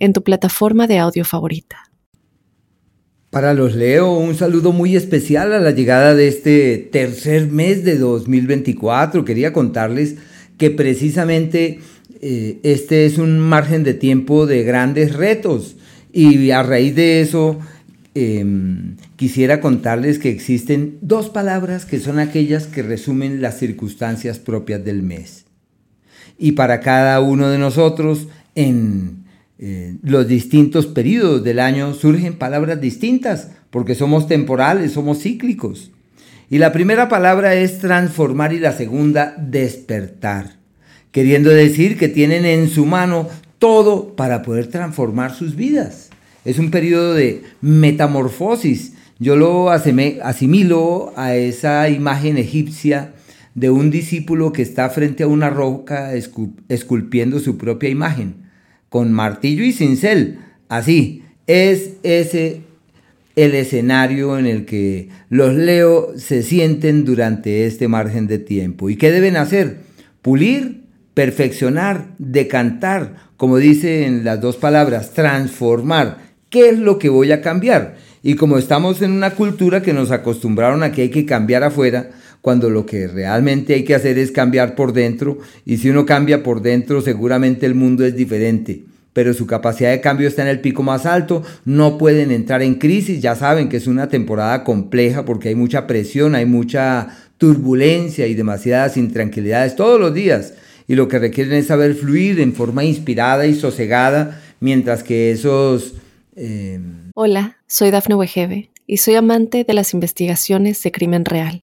en tu plataforma de audio favorita. Para los Leo, un saludo muy especial a la llegada de este tercer mes de 2024. Quería contarles que precisamente eh, este es un margen de tiempo de grandes retos y a raíz de eso em, quisiera contarles que existen dos palabras que son aquellas que resumen las circunstancias propias del mes. Y para cada uno de nosotros en eh, los distintos periodos del año surgen palabras distintas, porque somos temporales, somos cíclicos. Y la primera palabra es transformar y la segunda despertar, queriendo decir que tienen en su mano todo para poder transformar sus vidas. Es un periodo de metamorfosis. Yo lo asimilo a esa imagen egipcia de un discípulo que está frente a una roca esculpiendo su propia imagen con martillo y cincel. Así, es ese el escenario en el que los Leo se sienten durante este margen de tiempo. ¿Y qué deben hacer? Pulir, perfeccionar, decantar, como dicen las dos palabras, transformar. ¿Qué es lo que voy a cambiar? Y como estamos en una cultura que nos acostumbraron a que hay que cambiar afuera, cuando lo que realmente hay que hacer es cambiar por dentro, y si uno cambia por dentro, seguramente el mundo es diferente pero su capacidad de cambio está en el pico más alto, no pueden entrar en crisis, ya saben que es una temporada compleja porque hay mucha presión, hay mucha turbulencia y demasiadas intranquilidades todos los días, y lo que requieren es saber fluir en forma inspirada y sosegada, mientras que esos... Eh... Hola, soy Dafne Wegebe y soy amante de las investigaciones de crimen real.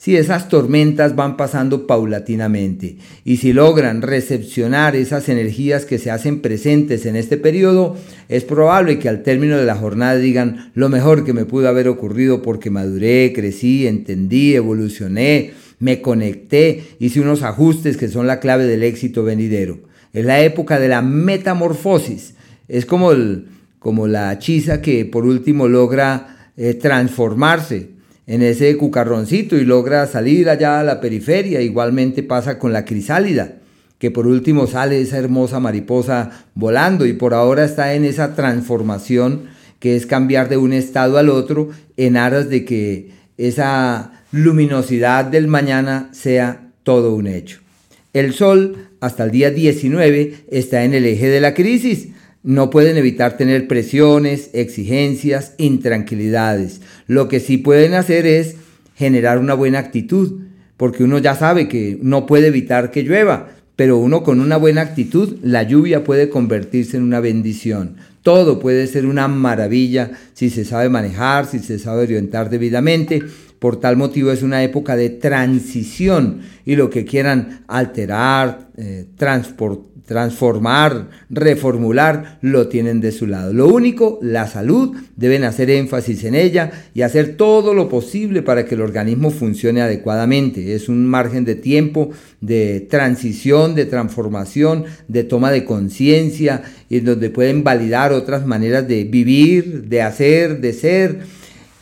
si esas tormentas van pasando paulatinamente y si logran recepcionar esas energías que se hacen presentes en este periodo, es probable que al término de la jornada digan lo mejor que me pudo haber ocurrido porque maduré, crecí, entendí, evolucioné, me conecté, hice unos ajustes que son la clave del éxito venidero. Es la época de la metamorfosis. Es como, el, como la hechiza que por último logra eh, transformarse en ese cucarroncito y logra salir allá a la periferia. Igualmente pasa con la crisálida, que por último sale esa hermosa mariposa volando y por ahora está en esa transformación que es cambiar de un estado al otro en aras de que esa luminosidad del mañana sea todo un hecho. El sol hasta el día 19 está en el eje de la crisis, no pueden evitar tener presiones, exigencias, intranquilidades. Lo que sí pueden hacer es generar una buena actitud, porque uno ya sabe que no puede evitar que llueva, pero uno con una buena actitud, la lluvia puede convertirse en una bendición. Todo puede ser una maravilla si se sabe manejar, si se sabe orientar debidamente. Por tal motivo es una época de transición y lo que quieran alterar, eh, transportar, transformar, reformular, lo tienen de su lado. Lo único, la salud, deben hacer énfasis en ella y hacer todo lo posible para que el organismo funcione adecuadamente. Es un margen de tiempo de transición, de transformación, de toma de conciencia en donde pueden validar otras maneras de vivir, de hacer, de ser.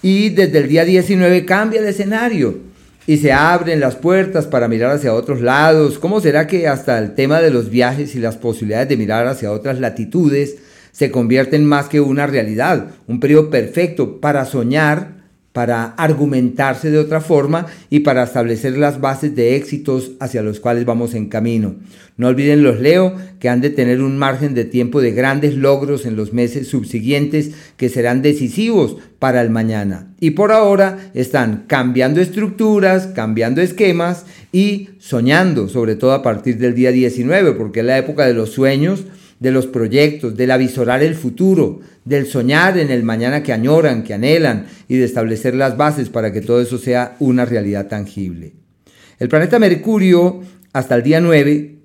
Y desde el día 19 cambia el escenario y se abren las puertas para mirar hacia otros lados. ¿Cómo será que hasta el tema de los viajes y las posibilidades de mirar hacia otras latitudes se convierten más que una realidad? Un periodo perfecto para soñar, para argumentarse de otra forma y para establecer las bases de éxitos hacia los cuales vamos en camino. No olviden los Leo que han de tener un margen de tiempo de grandes logros en los meses subsiguientes que serán decisivos para el mañana. Y por ahora están cambiando estructuras, cambiando esquemas y soñando, sobre todo a partir del día 19, porque es la época de los sueños, de los proyectos, del avisorar el futuro, del soñar en el mañana que añoran, que anhelan y de establecer las bases para que todo eso sea una realidad tangible. El planeta Mercurio, hasta el día 9,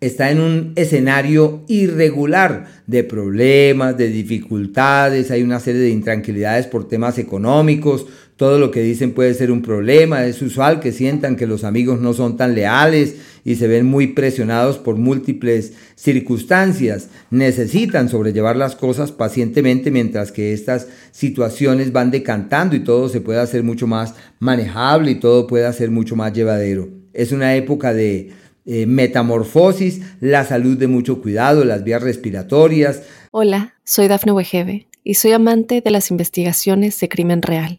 está en un escenario irregular de problemas, de dificultades, hay una serie de intranquilidades por temas económicos, todo lo que dicen puede ser un problema, es usual que sientan que los amigos no son tan leales y se ven muy presionados por múltiples circunstancias. Necesitan sobrellevar las cosas pacientemente mientras que estas situaciones van decantando y todo se puede hacer mucho más manejable y todo puede ser mucho más llevadero. Es una época de eh, metamorfosis, la salud de mucho cuidado, las vías respiratorias. Hola, soy Dafne Wegebe y soy amante de las investigaciones de crimen real.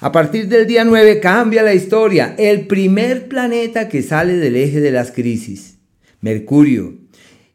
A partir del día 9 cambia la historia. El primer planeta que sale del eje de las crisis, Mercurio.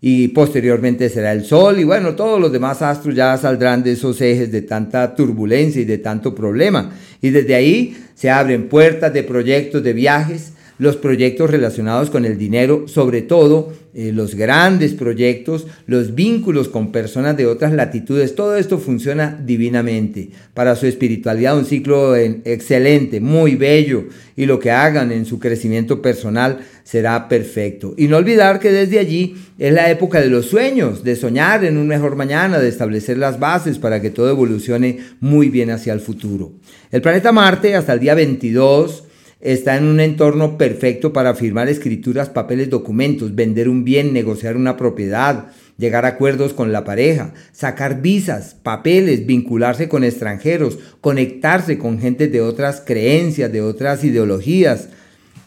Y posteriormente será el Sol y bueno, todos los demás astros ya saldrán de esos ejes de tanta turbulencia y de tanto problema. Y desde ahí se abren puertas de proyectos de viajes, los proyectos relacionados con el dinero, sobre todo eh, los grandes proyectos, los vínculos con personas de otras latitudes, todo esto funciona divinamente. Para su espiritualidad un ciclo excelente, muy bello, y lo que hagan en su crecimiento personal será perfecto. Y no olvidar que desde allí es la época de los sueños, de soñar en un mejor mañana, de establecer las bases para que todo evolucione muy bien hacia el futuro. El planeta Marte hasta el día 22 está en un entorno perfecto para firmar escrituras, papeles, documentos, vender un bien, negociar una propiedad, llegar a acuerdos con la pareja, sacar visas, papeles, vincularse con extranjeros, conectarse con gente de otras creencias, de otras ideologías.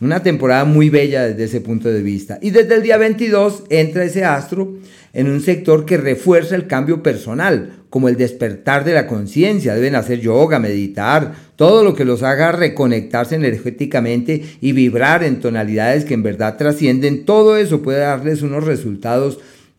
Una temporada muy bella desde ese punto de vista. Y desde el día 22 entra ese astro en un sector que refuerza el cambio personal, como el despertar de la conciencia. Deben hacer yoga, meditar, todo lo que los haga reconectarse energéticamente y vibrar en tonalidades que en verdad trascienden. Todo eso puede darles unos resultados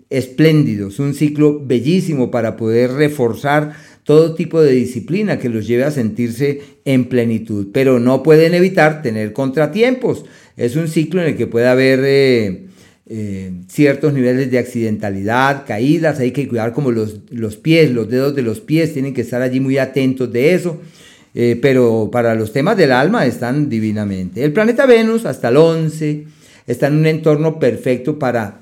espléndidos, un ciclo bellísimo para poder reforzar todo tipo de disciplina que los lleve a sentirse en plenitud, pero no pueden evitar tener contratiempos. Es un ciclo en el que puede haber eh, eh, ciertos niveles de accidentalidad, caídas, hay que cuidar como los, los, pies, los dedos de los pies, tienen que estar allí muy atentos de eso, eh, pero para los temas del alma están divinamente. El planeta Venus hasta el 11 está en un entorno perfecto para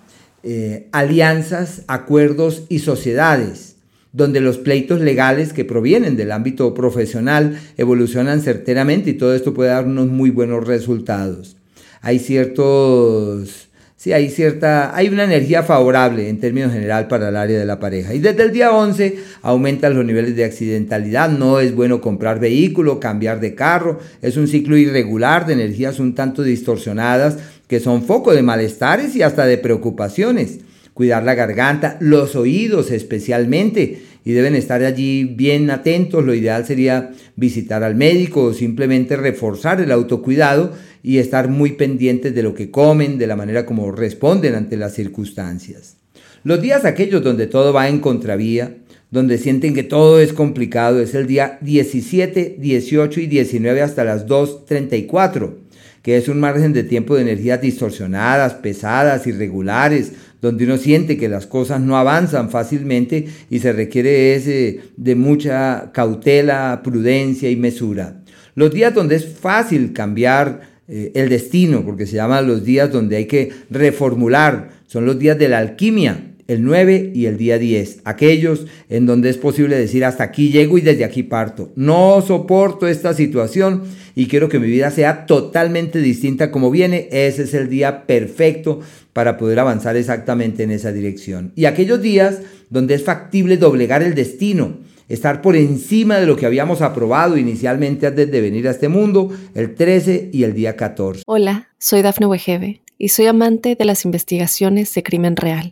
alianzas, acuerdos y sociedades, donde los pleitos legales que provienen del ámbito profesional evolucionan certeramente y todo esto puede dar unos muy buenos resultados. Hay ciertos sí hay cierta, hay una energía favorable en términos general para el área de la pareja. Y desde el día 11 aumentan los niveles de accidentalidad, no es bueno comprar vehículo, cambiar de carro, es un ciclo irregular de energías un tanto distorsionadas que son foco de malestares y hasta de preocupaciones. Cuidar la garganta, los oídos especialmente, y deben estar allí bien atentos. Lo ideal sería visitar al médico o simplemente reforzar el autocuidado y estar muy pendientes de lo que comen, de la manera como responden ante las circunstancias. Los días aquellos donde todo va en contravía, donde sienten que todo es complicado, es el día 17, 18 y 19 hasta las 2.34, que es un margen de tiempo de energías distorsionadas, pesadas, irregulares, donde uno siente que las cosas no avanzan fácilmente y se requiere ese, de mucha cautela, prudencia y mesura. Los días donde es fácil cambiar eh, el destino, porque se llaman los días donde hay que reformular, son los días de la alquimia, el 9 y el día 10, aquellos en donde es posible decir hasta aquí llego y desde aquí parto. No soporto esta situación y quiero que mi vida sea totalmente distinta como viene. Ese es el día perfecto para poder avanzar exactamente en esa dirección. Y aquellos días donde es factible doblegar el destino, estar por encima de lo que habíamos aprobado inicialmente antes de venir a este mundo, el 13 y el día 14. Hola, soy Dafne Wegebe y soy amante de las investigaciones de crimen real.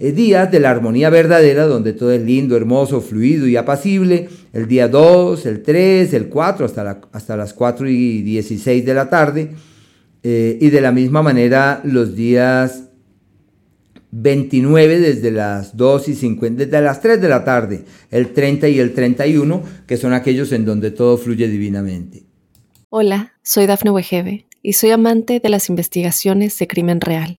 días de la armonía verdadera, donde todo es lindo, hermoso, fluido y apacible, el día 2, el 3, el 4, hasta, hasta las 4 y 16 de la tarde, eh, y de la misma manera los días 29 desde las 2 y 50, desde las 3 de la tarde, el 30 y el 31, que son aquellos en donde todo fluye divinamente. Hola, soy Dafne Wegebe y soy amante de las investigaciones de crimen real.